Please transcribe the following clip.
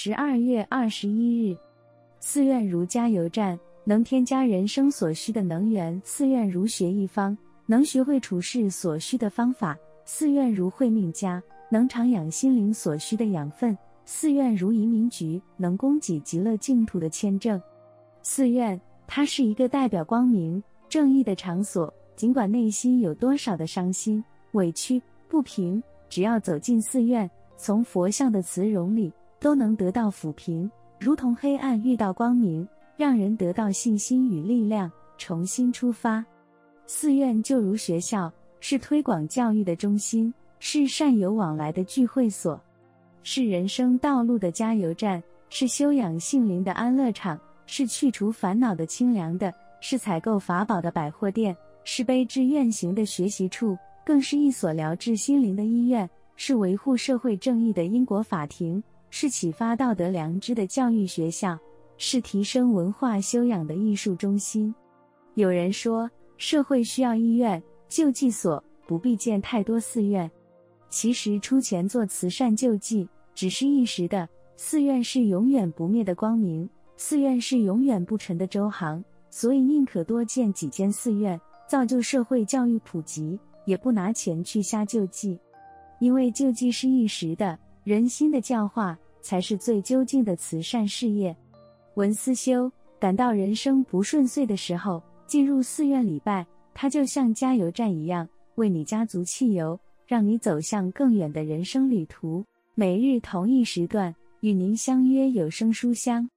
十二月二十一日，寺院如加油站，能添加人生所需的能源；寺院如学一方，能学会处事所需的方法；寺院如慧命家，能徜徉心灵所需的养分；寺院如移民局，能供给极乐净土的签证。寺院，它是一个代表光明正义的场所。尽管内心有多少的伤心、委屈、不平，只要走进寺院，从佛像的慈容里，都能得到抚平，如同黑暗遇到光明，让人得到信心与力量，重新出发。寺院就如学校，是推广教育的中心，是善友往来的聚会所，是人生道路的加油站，是修养性灵的安乐场，是去除烦恼的清凉的，是采购法宝的百货店。是悲智愿行的学习处，更是一所疗治心灵的医院；是维护社会正义的因果法庭；是启发道德良知的教育学校；是提升文化修养的艺术中心。有人说，社会需要医院、救济所，不必建太多寺院。其实，出钱做慈善救济只是一时的，寺院是永远不灭的光明，寺院是永远不沉的舟航。所以，宁可多建几间寺院。造就社会教育普及，也不拿钱去瞎救济，因为救济是一时的，人心的教化才是最究竟的慈善事业。文思修感到人生不顺遂的时候，进入寺院礼拜，它就像加油站一样，为你加足汽油，让你走向更远的人生旅途。每日同一时段与您相约有声书香。